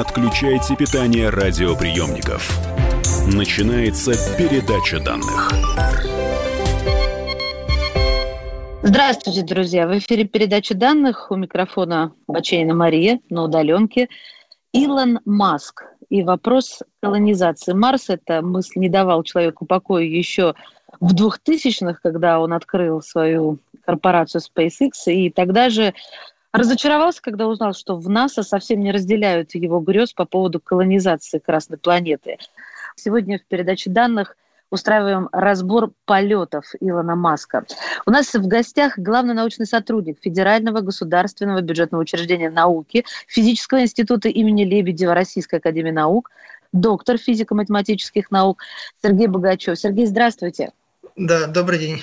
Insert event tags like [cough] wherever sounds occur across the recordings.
отключайте питание радиоприемников. Начинается передача данных. Здравствуйте, друзья! В эфире передача данных. У микрофона Баченина Мария на удаленке. Илон Маск и вопрос колонизации Марса. Эта мысль не давал человеку покоя еще в 2000-х, когда он открыл свою корпорацию SpaceX, и тогда же разочаровался, когда узнал, что в НАСА совсем не разделяют его грез по поводу колонизации Красной планеты. Сегодня в передаче данных устраиваем разбор полетов Илона Маска. У нас в гостях главный научный сотрудник Федерального государственного бюджетного учреждения науки Физического института имени Лебедева Российской академии наук, доктор физико-математических наук Сергей Богачев. Сергей, здравствуйте. Да, добрый день.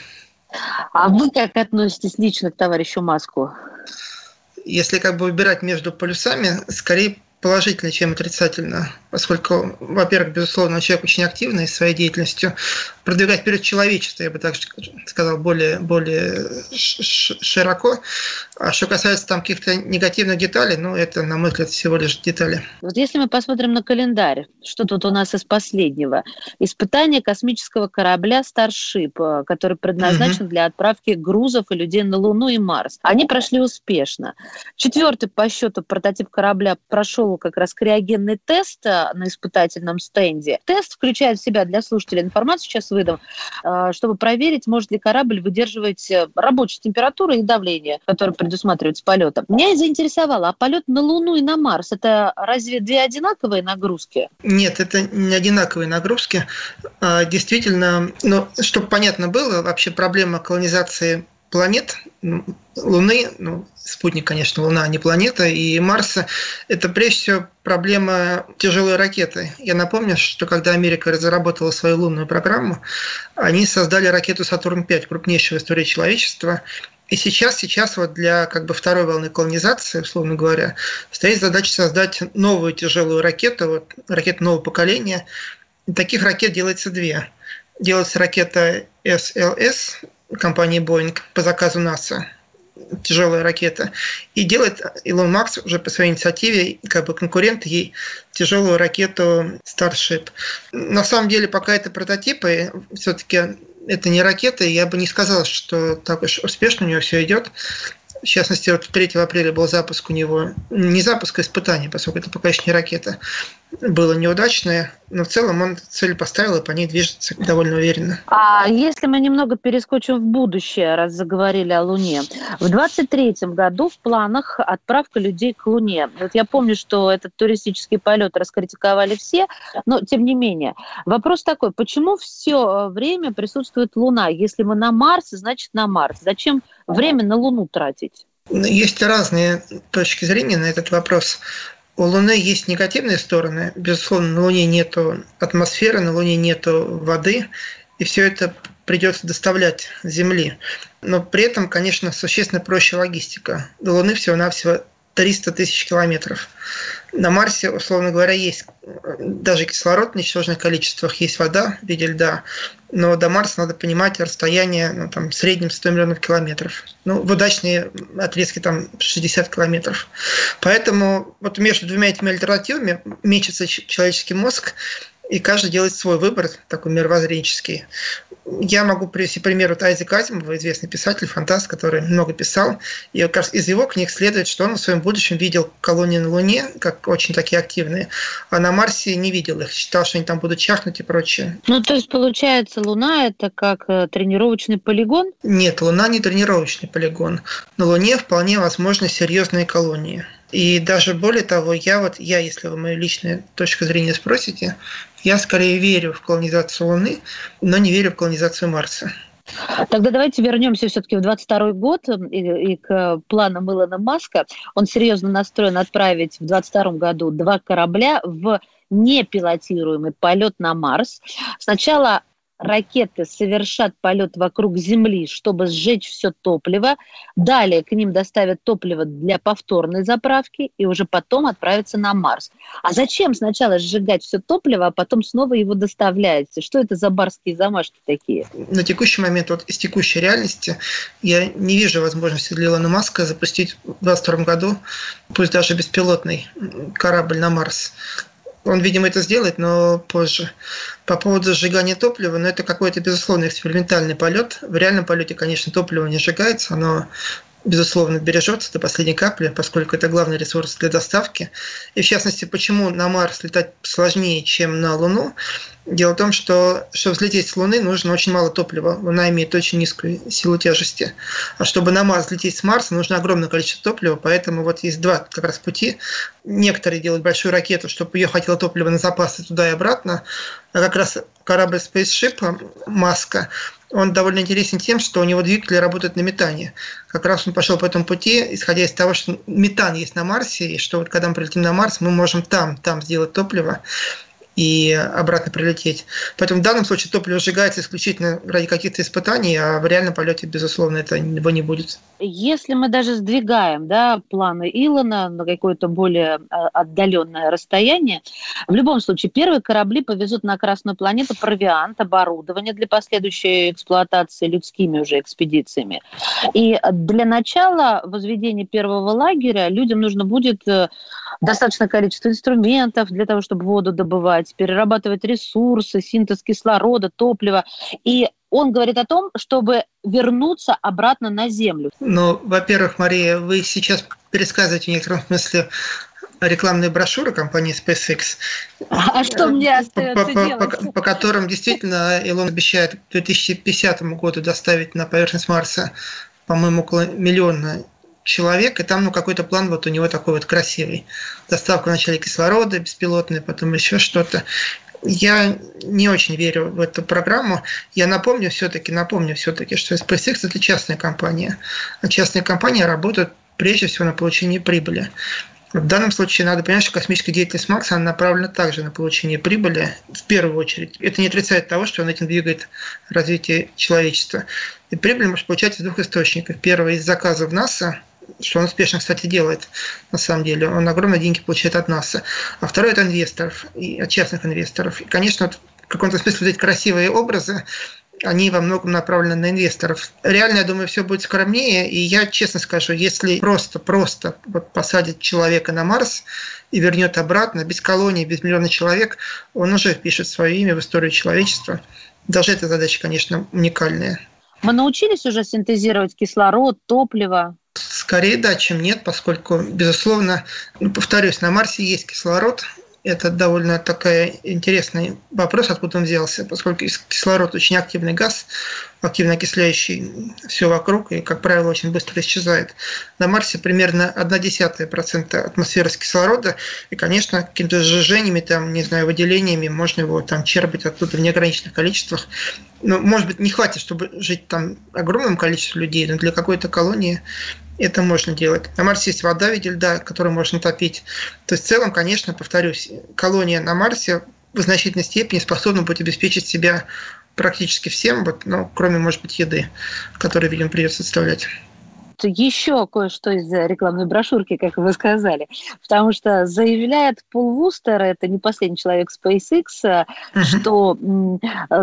А вы как относитесь лично к товарищу Маску? Если как бы выбирать между полюсами, скорее положительно, чем отрицательно, поскольку, во-первых, безусловно, человек очень активный своей деятельностью, продвигать вперед человечество, я бы так сказал, более, более широко. А что касается там каких-то негативных деталей, ну, это, на мой взгляд, всего лишь детали. Вот если мы посмотрим на календарь, что тут у нас из последнего? Испытание космического корабля Starship, э, который предназначен угу. для отправки грузов и людей на Луну и Марс. Они прошли успешно. Четвертый по счету прототип корабля прошел как раз криогенный тест э, на испытательном стенде. Тест включает в себя для слушателей информацию, сейчас выдам, э, чтобы проверить, может ли корабль выдерживать э, рабочую температуру и давление, которое предусматривается полетом. Меня и заинтересовало, а полет на Луну и на Марс – это разве две одинаковые нагрузки? Нет, это не одинаковые нагрузки. А, действительно, ну, чтобы понятно было, вообще проблема колонизации планет, Луны, ну, спутник, конечно, Луна, а не планета, и Марса, это прежде всего проблема тяжелой ракеты. Я напомню, что когда Америка разработала свою лунную программу, они создали ракету Сатурн-5, крупнейшую в истории человечества, и сейчас, сейчас вот для как бы второй волны колонизации, условно говоря, стоит задача создать новую тяжелую ракету, вот, ракету нового поколения. И таких ракет делается две. Делается ракета СЛС, компании Boeing по заказу НАСА тяжелая ракета. И делает Илон Макс уже по своей инициативе, как бы конкурент ей, тяжелую ракету Starship. На самом деле, пока это прототипы, все-таки это не ракета, я бы не сказал, что так уж успешно у нее все идет. В частности, вот 3 апреля был запуск у него, не запуск, а испытание, поскольку это пока еще не ракета, было неудачное, но в целом он цель поставил и по ней движется довольно уверенно. А если мы немного перескочим в будущее, раз заговорили о Луне. В 23 году в планах отправка людей к Луне. Вот я помню, что этот туристический полет раскритиковали все, но тем не менее. Вопрос такой, почему все время присутствует Луна? Если мы на Марсе, значит на Марс. Зачем время на Луну тратить? Есть разные точки зрения на этот вопрос. У Луны есть негативные стороны. Безусловно, на Луне нет атмосферы, на Луне нет воды, и все это придется доставлять Земли. Но при этом, конечно, существенно проще логистика. До Луны всего-навсего 300 тысяч километров. На Марсе, условно говоря, есть даже кислород в ничтожных количествах, есть вода в виде льда, но до Марса надо понимать расстояние ну, там, в среднем 100 миллионов километров. Ну, в удачные отрезки там 60 километров. Поэтому вот между двумя этими альтернативами мечется человеческий мозг, и каждый делает свой выбор, такой мировоззренческий. Я могу привести пример вот Айзека Азимова, известный писатель, фантаст, который много писал. И как раз из его книг следует, что он в своем будущем видел колонии на Луне, как очень такие активные, а на Марсе не видел их. Считал, что они там будут чахнуть и прочее. Ну, то есть, получается, Луна – это как э, тренировочный полигон? Нет, Луна не тренировочный полигон. На Луне вполне возможны серьезные колонии. И даже более того, я вот, я, если вы мою личную точку зрения спросите, я скорее верю в колонизацию Луны, но не верю в колонизацию Марса. Тогда давайте вернемся все-таки в 22 год и, и к планам Илона Маска. Он серьезно настроен отправить в 22 году два корабля в непилотируемый полет на Марс. Сначала ракеты совершат полет вокруг Земли, чтобы сжечь все топливо. Далее к ним доставят топливо для повторной заправки и уже потом отправятся на Марс. А зачем сначала сжигать все топливо, а потом снова его доставляете? Что это за барские замашки такие? На текущий момент, вот из текущей реальности, я не вижу возможности для Илона Маска запустить в 2022 году, пусть даже беспилотный корабль на Марс. Он, видимо, это сделает, но позже. По поводу сжигания топлива, ну, это какой-то, безусловно, экспериментальный полет. В реальном полете, конечно, топливо не сжигается, оно безусловно, бережется до последней капли, поскольку это главный ресурс для доставки. И в частности, почему на Марс летать сложнее, чем на Луну? Дело в том, что чтобы взлететь с Луны, нужно очень мало топлива. Луна имеет очень низкую силу тяжести. А чтобы на Марс лететь с Марса, нужно огромное количество топлива. Поэтому вот есть два как раз пути. Некоторые делают большую ракету, чтобы ее хватило топлива на запасы туда и обратно. А как раз корабль Spaceship Маска, он довольно интересен тем, что у него двигатели работают на метане. Как раз он пошел по этому пути, исходя из того, что метан есть на Марсе, и что вот когда мы прилетим на Марс, мы можем там, там сделать топливо и обратно прилететь. Поэтому в данном случае топливо сжигается исключительно ради каких-то испытаний, а в реальном полете, безусловно, этого не будет. Если мы даже сдвигаем да, планы Илона на какое-то более а, отдаленное расстояние, в любом случае первые корабли повезут на Красную планету провиант, оборудование для последующей эксплуатации людскими уже экспедициями. И для начала возведения первого лагеря людям нужно будет э, достаточное количество инструментов для того, чтобы воду добывать, перерабатывать ресурсы, синтез кислорода, топлива. И он говорит о том, чтобы вернуться обратно на Землю. Ну, во-первых, Мария, вы сейчас пересказываете в некотором смысле рекламные брошюры компании SpaceX. А что мне остается по, делать? По, по, по которым действительно Илон обещает к 2050 году доставить на поверхность Марса, по-моему, около миллиона человек, и там ну, какой-то план вот у него такой вот красивый. Доставка вначале кислорода беспилотная, потом еще что-то. Я не очень верю в эту программу. Я напомню все-таки, напомню все-таки, что SpaceX это частная компания. А частные компании работают прежде всего на получение прибыли. В данном случае надо понимать, что космическая деятельность Макса она направлена также на получение прибыли в первую очередь. Это не отрицает того, что он этим двигает развитие человечества. И прибыль может получать из двух источников. Первый – из заказов НАСА, что он успешно, кстати, делает, на самом деле. Он огромные деньги получает от НАСА. А второй – это инвесторов, и от частных инвесторов. И, конечно, в каком-то смысле вот эти красивые образы, они во многом направлены на инвесторов. Реально, я думаю, все будет скромнее. И я честно скажу, если просто-просто вот посадить человека на Марс и вернет обратно, без колонии, без миллиона человек, он уже впишет свое имя в историю человечества. Даже эта задача, конечно, уникальная. Мы научились уже синтезировать кислород, топливо, Скорее да, чем нет, поскольку, безусловно, ну, повторюсь, на Марсе есть кислород, это довольно такой интересный вопрос, откуда он взялся, поскольку кислород очень активный газ, активно окисляющий все вокруг и, как правило, очень быстро исчезает. На Марсе примерно 0,1% атмосферы с кислорода, и, конечно, какими-то сжижениями, там, не знаю, выделениями можно его там черпать оттуда в неограниченных количествах. Но, может быть, не хватит, чтобы жить там огромным количеством людей, но для какой-то колонии это можно делать. На Марсе есть вода в виде льда, которую можно топить. То есть в целом, конечно, повторюсь, колония на Марсе в значительной степени способна будет обеспечить себя практически всем, вот, ну, кроме, может быть, еды, которую, видимо, придется оставлять еще кое-что из рекламной брошюрки, как вы сказали. Потому что заявляет Пол Вустер, это не последний человек SpaceX, uh-huh. что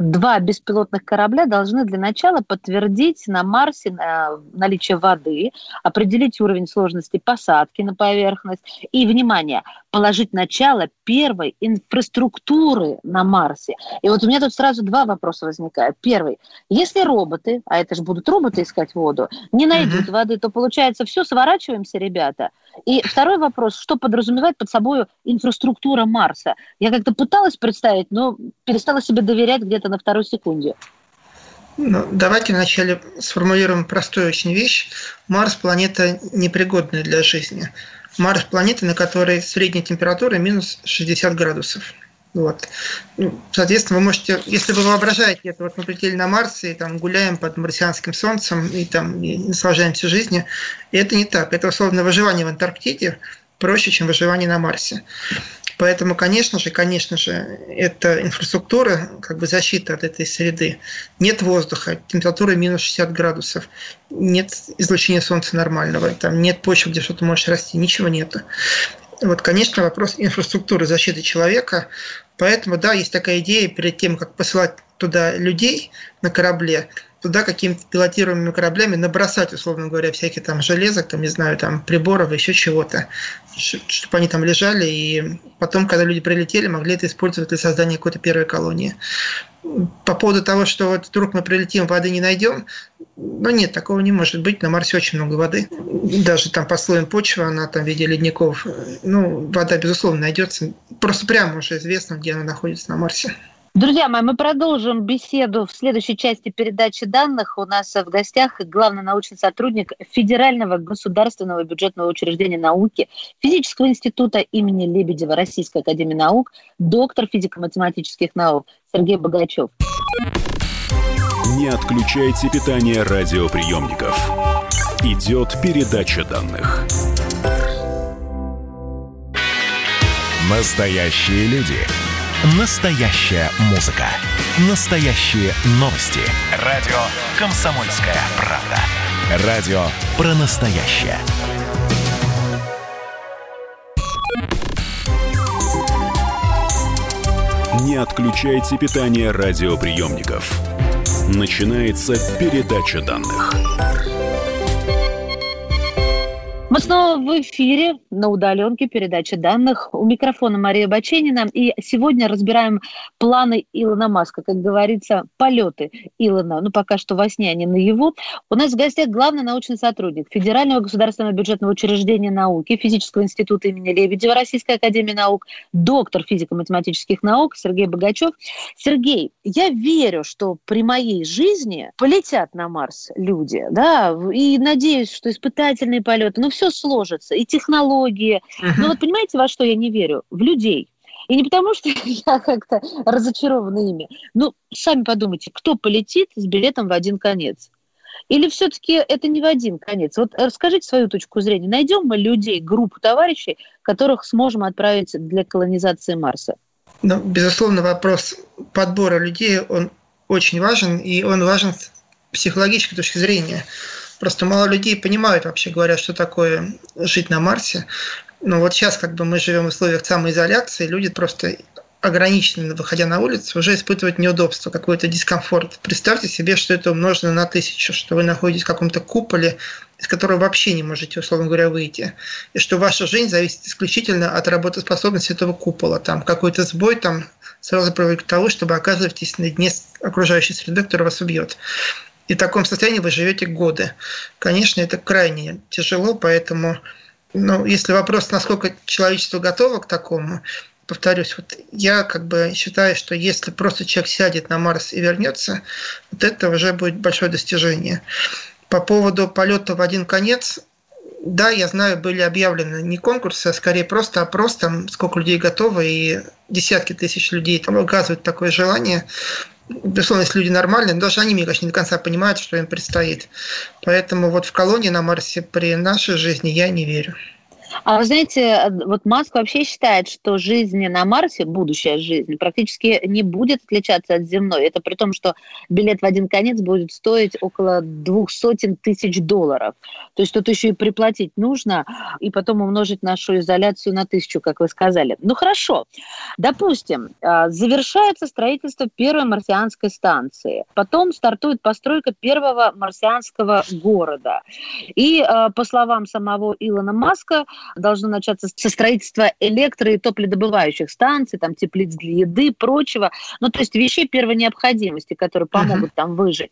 два беспилотных корабля должны для начала подтвердить на Марсе наличие воды, определить уровень сложности посадки на поверхность и, внимание, положить начало первой инфраструктуры на Марсе. И вот у меня тут сразу два вопроса возникают. Первый. Если роботы, а это же будут роботы искать воду, не найдут uh-huh. Воды, то получается все, сворачиваемся, ребята. И второй вопрос, что подразумевает под собой инфраструктура Марса? Я как-то пыталась представить, но перестала себе доверять где-то на второй секунде. Ну, давайте вначале сформулируем простую очень вещь. Марс – планета непригодная для жизни. Марс – планета, на которой средняя температура минус 60 градусов. Вот. Ну, соответственно, вы можете, если вы воображаете это, вот мы прилетели на Марс и там гуляем под марсианским солнцем и там и наслаждаемся жизнью, это не так. Это условно выживание в Антарктиде проще, чем выживание на Марсе. Поэтому, конечно же, конечно же, это инфраструктура, как бы защита от этой среды. Нет воздуха, температура минус 60 градусов, нет излучения солнца нормального, там нет почвы, где что-то может расти, ничего нету. Вот, конечно, вопрос инфраструктуры защиты человека. Поэтому, да, есть такая идея перед тем, как посылать туда людей на корабле, туда какими-то пилотируемыми кораблями набросать, условно говоря, всякие там железок, там, не знаю, там приборов, еще чего-то, чтобы они там лежали, и потом, когда люди прилетели, могли это использовать для создания какой-то первой колонии. По поводу того, что вот вдруг мы прилетим, воды не найдем, ну нет, такого не может быть. На Марсе очень много воды. Даже там по слоям почвы, она там в виде ледников. Ну, вода, безусловно, найдется. Просто прямо уже известно, где она находится на Марсе. Друзья мои, мы продолжим беседу в следующей части передачи данных. У нас в гостях главный научный сотрудник Федерального государственного бюджетного учреждения науки Физического института имени Лебедева Российской академии наук, доктор физико-математических наук Сергей Богачев. Не отключайте питание радиоприемников. Идет передача данных. Настоящие люди. Настоящая музыка. Настоящие новости. Радио «Комсомольская правда». Радио про настоящее. Не отключайте питание радиоприемников. Начинается передача данных. Снова в эфире на удаленке передачи данных. У микрофона Мария Баченина. И сегодня разбираем планы Илона Маска. Как говорится, полеты Илона. Ну, пока что во сне, а не наяву. У нас в гостях главный научный сотрудник Федерального государственного бюджетного учреждения науки, Физического института имени Лебедева Российской академии наук, доктор физико-математических наук Сергей Богачев. Сергей, я верю, что при моей жизни полетят на Марс люди, да, и надеюсь, что испытательные полеты, ну, все сложится, и технологии. Uh-huh. Но вот понимаете, во что я не верю? В людей. И не потому, что [laughs] я как-то разочарована ими. Ну, сами подумайте, кто полетит с билетом в один конец? Или все-таки это не в один конец? Вот расскажите свою точку зрения. Найдем мы людей, группу товарищей, которых сможем отправить для колонизации Марса? Ну, безусловно, вопрос подбора людей, он очень важен, и он важен с психологической точки зрения. Просто мало людей понимают, вообще говоря, что такое жить на Марсе. Но вот сейчас как бы мы живем в условиях самоизоляции, люди просто ограниченно выходя на улицу, уже испытывают неудобство, какой-то дискомфорт. Представьте себе, что это умножено на тысячу, что вы находитесь в каком-то куполе, из которого вообще не можете, условно говоря, выйти. И что ваша жизнь зависит исключительно от работоспособности этого купола. Там какой-то сбой там сразу приводит к тому, чтобы оказываетесь на дне окружающей среды, которая вас убьет. И в таком состоянии вы живете годы. Конечно, это крайне тяжело, поэтому, ну, если вопрос, насколько человечество готово к такому, повторюсь, вот я как бы считаю, что если просто человек сядет на Марс и вернется, вот это уже будет большое достижение. По поводу полета в один конец, да, я знаю, были объявлены не конкурсы, а скорее просто опрос, там сколько людей готовы, и десятки тысяч людей там указывают такое желание безусловно, если люди нормальные, но даже они, мне кажется, не до конца понимают, что им предстоит. Поэтому вот в колонии на Марсе при нашей жизни я не верю. А вы знаете, вот Маск вообще считает, что жизнь на Марсе, будущая жизнь, практически не будет отличаться от земной. Это при том, что билет в один конец будет стоить около двух сотен тысяч долларов. То есть тут еще и приплатить нужно, и потом умножить нашу изоляцию на тысячу, как вы сказали. Ну хорошо, допустим, а, завершается строительство первой марсианской станции. Потом стартует постройка первого марсианского города. И, а, по словам самого Илона Маска, должно начаться со строительства электро- и топливодобывающих станций, там теплиц для еды, прочего. Ну, то есть вещей первой необходимости, которые помогут uh-huh. там выжить.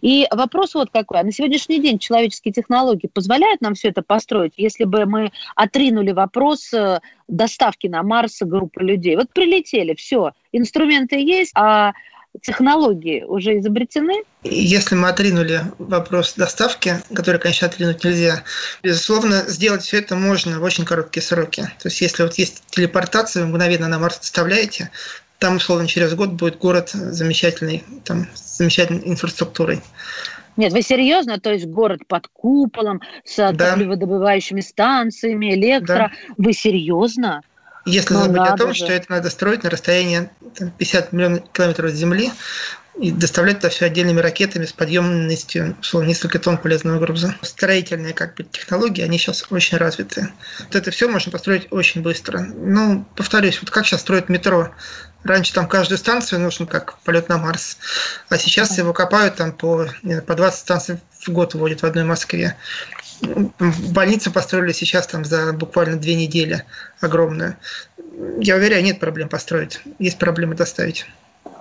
И вопрос вот какой. А на сегодняшний день человеческие технологии позволяют нам все это построить, если бы мы отринули вопрос э, доставки на Марс группы людей. Вот прилетели, все, инструменты есть, а технологии уже изобретены? Если мы отринули вопрос доставки, который, конечно, отринуть нельзя, безусловно, сделать все это можно в очень короткие сроки. То есть, если вот есть телепортация, вы мгновенно на Марс доставляете, там, условно, через год будет город замечательный, там, с замечательной инфраструктурой. Нет, вы серьезно? То есть город под куполом, с да. топливодобывающими станциями, электро. Да. Вы серьезно? Если ну, забыть о том, же. что это надо строить на расстоянии там, 50 миллионов километров от Земли, и доставлять это все отдельными ракетами с подъемностью, условно, несколько тонн полезного груза. Строительные как бы, технологии, они сейчас очень развиты. Вот это все можно построить очень быстро. Ну, повторюсь, вот как сейчас строят метро. Раньше там каждую станцию нужно как полет на Марс, а сейчас его копают там по, по 20 станций в год вводят в одной Москве. Больницу построили сейчас там за буквально две недели огромную. Я уверяю, нет проблем построить. Есть проблемы доставить.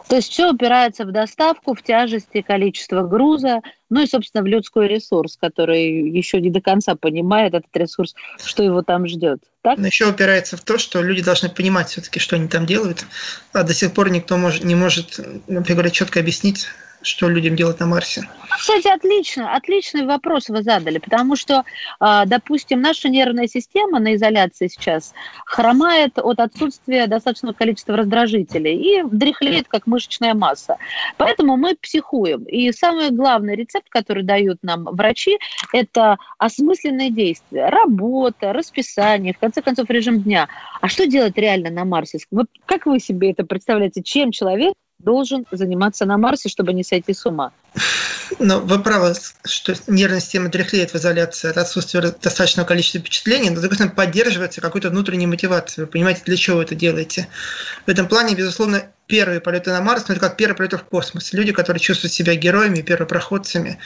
То есть все упирается в доставку, в тяжести, количество груза, ну и, собственно, в людской ресурс, который еще не до конца понимает этот ресурс, что его там ждет. Так? Но еще упирается в то, что люди должны понимать все-таки, что они там делают, а до сих пор никто может, не может, например, четко объяснить, что людям делать на Марсе? Кстати, отлично, отличный вопрос вы задали, потому что, а, допустим, наша нервная система на изоляции сейчас хромает от отсутствия достаточного количества раздражителей и дряхлеет, как мышечная масса. Поэтому мы психуем. И самый главный рецепт, который дают нам врачи, это осмысленные действия. Работа, расписание, в конце концов, режим дня. А что делать реально на Марсе? Как вы себе это представляете? Чем человек должен заниматься на Марсе, чтобы не сойти с ума. Но вы правы, что нервная система дряхлеет в изоляции от отсутствия достаточного количества впечатлений, но, стороны, поддерживается какой-то внутренней мотивацией. Вы понимаете, для чего вы это делаете. В этом плане, безусловно, первые полеты на Марс, но это как первые полеты в космос. Люди, которые чувствуют себя героями, первопроходцами,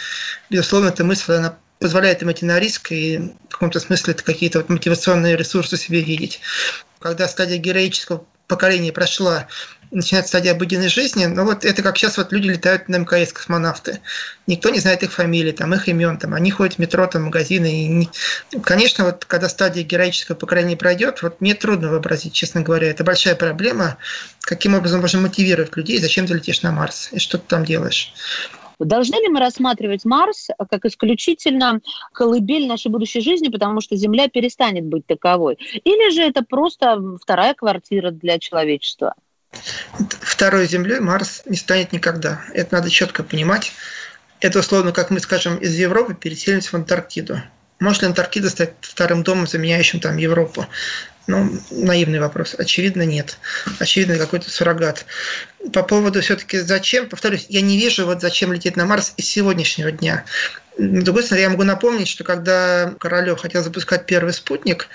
безусловно, эта мысль, она позволяет им идти на риск и в каком-то смысле это какие-то вот мотивационные ресурсы себе видеть. Когда стадия героического поколения прошла начинается стадия обыденной жизни, но вот это как сейчас вот люди летают на МКС, космонавты. Никто не знает их фамилии, там, их имен, там, они ходят в метро, там, магазины. И не... Конечно, вот когда стадия героического поколения пройдет, вот мне трудно вообразить, честно говоря. Это большая проблема, каким образом можно мотивировать людей, зачем ты летишь на Марс и что ты там делаешь. Должны ли мы рассматривать Марс как исключительно колыбель нашей будущей жизни, потому что Земля перестанет быть таковой? Или же это просто вторая квартира для человечества? Второй Землей Марс не станет никогда. Это надо четко понимать. Это условно, как мы, скажем, из Европы переселимся в Антарктиду. Может ли Антарктида стать вторым домом, заменяющим там Европу? Ну, наивный вопрос. Очевидно, нет. Очевидно, какой-то суррогат. По поводу все-таки зачем, повторюсь, я не вижу, вот зачем лететь на Марс из сегодняшнего дня. С другой стороны, я могу напомнить, что когда Королев хотел запускать первый спутник,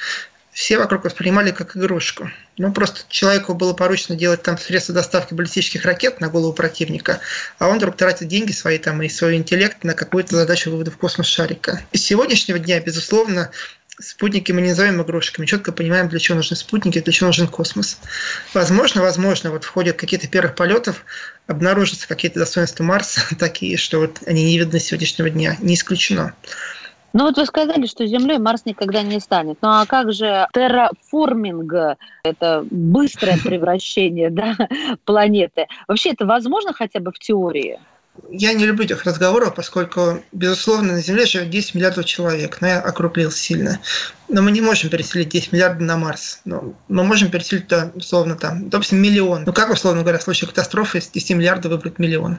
все вокруг воспринимали как игрушку. Ну, просто человеку было поручено делать там средства доставки баллистических ракет на голову противника, а он вдруг тратит деньги свои там и свой интеллект на какую-то задачу вывода в космос шарика. Из сегодняшнего дня, безусловно, спутники мы не называем игрушками, четко понимаем, для чего нужны спутники, для чего нужен космос. Возможно, возможно, вот в ходе каких-то первых полетов обнаружатся какие-то достоинства Марса [laughs] такие, что вот они не видны с сегодняшнего дня. Не исключено. Ну вот вы сказали, что Землей Марс никогда не станет. Ну а как же терраформинг, это быстрое [laughs] превращение да, планеты? Вообще это возможно хотя бы в теории? Я не люблю этих разговоров, поскольку, безусловно, на Земле живет 10 миллиардов человек, но я округлил сильно. Но мы не можем переселить 10 миллиардов на Марс. Но мы можем переселить, да, условно, там, допустим, миллион. Ну как, условно говоря, в случае катастрофы из 10 миллиардов выбрать миллион?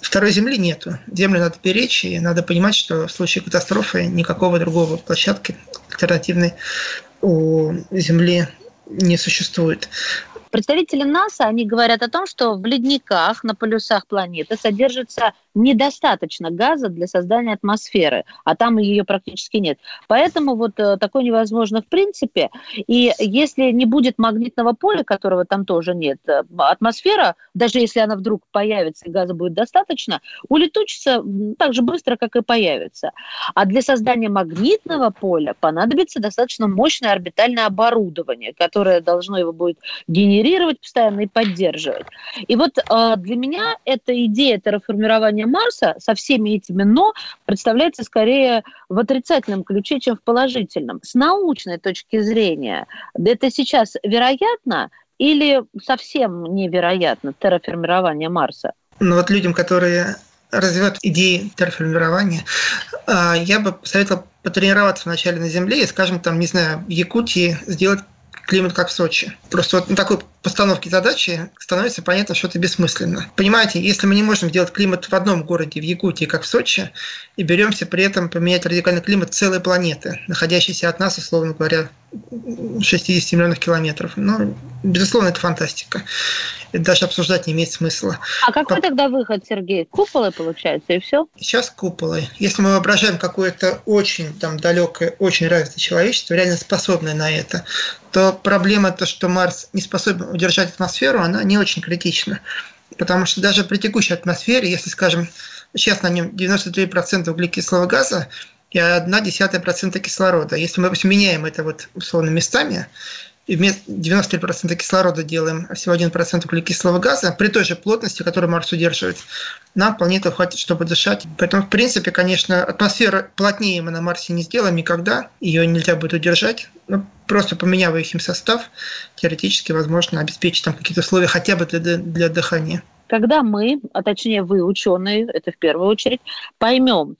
Второй Земли нету. Землю надо беречь, и надо понимать, что в случае катастрофы никакого другого площадки альтернативной у Земли не существует. Представители НАСА, они говорят о том, что в ледниках на полюсах планеты содержится недостаточно газа для создания атмосферы, а там ее практически нет. Поэтому вот э, такое невозможно в принципе. И если не будет магнитного поля, которого там тоже нет, э, атмосфера, даже если она вдруг появится и газа будет достаточно, улетучится так же быстро, как и появится. А для создания магнитного поля понадобится достаточно мощное орбитальное оборудование, которое должно его будет генерировать постоянно и поддерживать. И вот э, для меня эта идея терраформирования исследование Марса со всеми этими «но» представляется скорее в отрицательном ключе, чем в положительном. С научной точки зрения это сейчас вероятно или совсем невероятно терраформирование Марса? Ну вот людям, которые развивают идеи терраформирования, я бы посоветовал потренироваться вначале на Земле и, скажем, там, не знаю, в Якутии сделать климат, как в Сочи. Просто вот на такой постановке задачи становится понятно, что это бессмысленно. Понимаете, если мы не можем сделать климат в одном городе, в Якутии, как в Сочи, и беремся при этом поменять радикальный климат целой планеты, находящейся от нас, условно говоря, 60 миллионов километров. Ну, безусловно, это фантастика. Это даже обсуждать не имеет смысла. А какой По... тогда выход, Сергей? Куполы, получается, и все? Сейчас куполы. Если мы воображаем какое-то очень там далекое, очень развитое человечество, реально способное на это, то проблема то, что Марс не способен удержать атмосферу, она не очень критична. Потому что даже при текущей атмосфере, если, скажем, сейчас на нем 93% углекислого газа, и одна десятая процента кислорода. Если мы меняем это вот условно местами, и вместо 93% кислорода делаем всего 1% углекислого газа, при той же плотности, которую Марс удерживает, нам этого хватит, чтобы дышать. Поэтому, в принципе, конечно, атмосфера плотнее мы на Марсе не сделаем никогда, ее нельзя будет удержать, но просто поменяв их им состав, теоретически возможно обеспечить там какие-то условия хотя бы для, для дыхания когда мы, а точнее вы, ученые, это в первую очередь, поймем,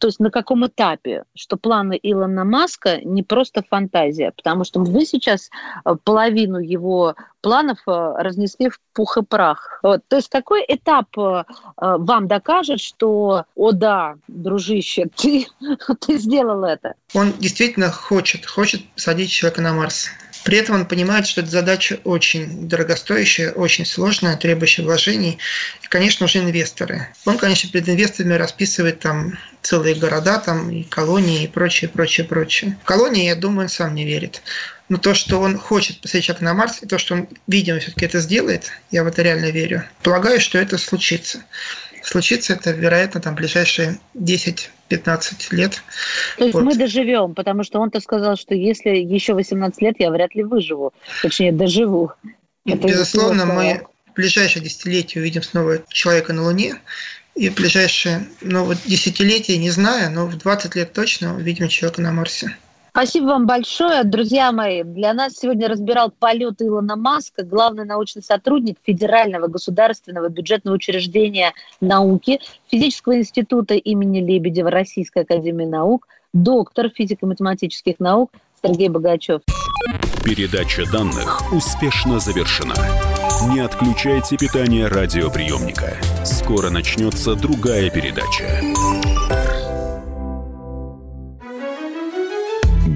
то есть на каком этапе, что планы Илона Маска не просто фантазия, потому что вы сейчас э, половину его планов э, разнесли в пух и прах. Вот. То есть какой этап э, вам докажет, что, о да, дружище, ты, [laughs] ты сделал это? Он действительно хочет, хочет садить человека на Марс. При этом он понимает, что эта задача очень дорогостоящая, очень сложная, требующая вложений. И, конечно, нужны инвесторы. Он, конечно, перед инвесторами расписывает там целые города, там и колонии, и прочее, прочее, прочее. В колонии, я думаю, он сам не верит. Но то, что он хочет посадить человека на Марс, и то, что он, видимо, все-таки это сделает, я в это реально верю. Полагаю, что это случится. Случится это, вероятно, там ближайшие 10-15 лет. То есть вот. мы доживем, потому что он-то сказал, что если еще 18 лет, я вряд ли выживу. Точнее, доживу. Это Безусловно, мы в ближайшее десятилетие увидим снова человека на Луне. И в ближайшие ну, вот десятилетия, не знаю, но в 20 лет точно увидим человека на Марсе. Спасибо вам большое, друзья мои. Для нас сегодня разбирал полет Илона Маска, главный научный сотрудник Федерального государственного бюджетного учреждения науки, Физического института имени Лебедева Российской академии наук, доктор физико-математических наук Сергей Богачев. Передача данных успешно завершена. Не отключайте питание радиоприемника. Скоро начнется другая передача.